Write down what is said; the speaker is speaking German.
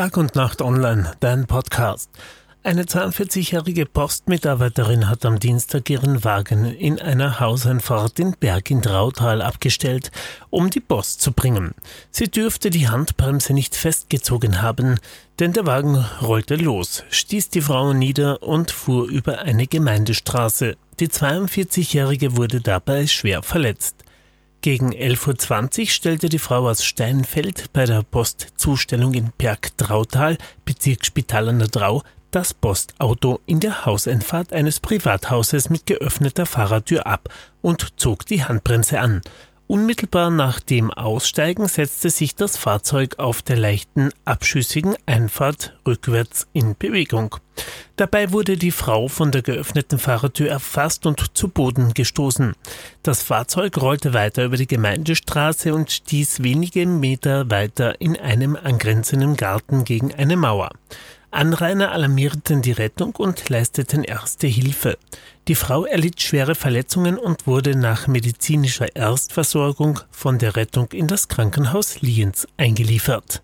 Tag und Nacht Online, dein Podcast. Eine 42-jährige Postmitarbeiterin hat am Dienstag ihren Wagen in einer Hauseinfahrt in Berg in Trautal abgestellt, um die Post zu bringen. Sie dürfte die Handbremse nicht festgezogen haben, denn der Wagen rollte los, stieß die Frau nieder und fuhr über eine Gemeindestraße. Die 42-jährige wurde dabei schwer verletzt. Gegen 11.20 Uhr stellte die Frau aus Steinfeld bei der Postzustellung in Berg-Trautal, Bezirk Spital an der Drau, das Postauto in der Hauseinfahrt eines Privathauses mit geöffneter Fahrertür ab und zog die Handbremse an. Unmittelbar nach dem Aussteigen setzte sich das Fahrzeug auf der leichten, abschüssigen Einfahrt rückwärts in Bewegung. Dabei wurde die Frau von der geöffneten Fahrertür erfasst und zu Boden gestoßen. Das Fahrzeug rollte weiter über die Gemeindestraße und stieß wenige Meter weiter in einem angrenzenden Garten gegen eine Mauer. Anrainer alarmierten die Rettung und leisteten erste Hilfe. Die Frau erlitt schwere Verletzungen und wurde nach medizinischer Erstversorgung von der Rettung in das Krankenhaus Lienz eingeliefert.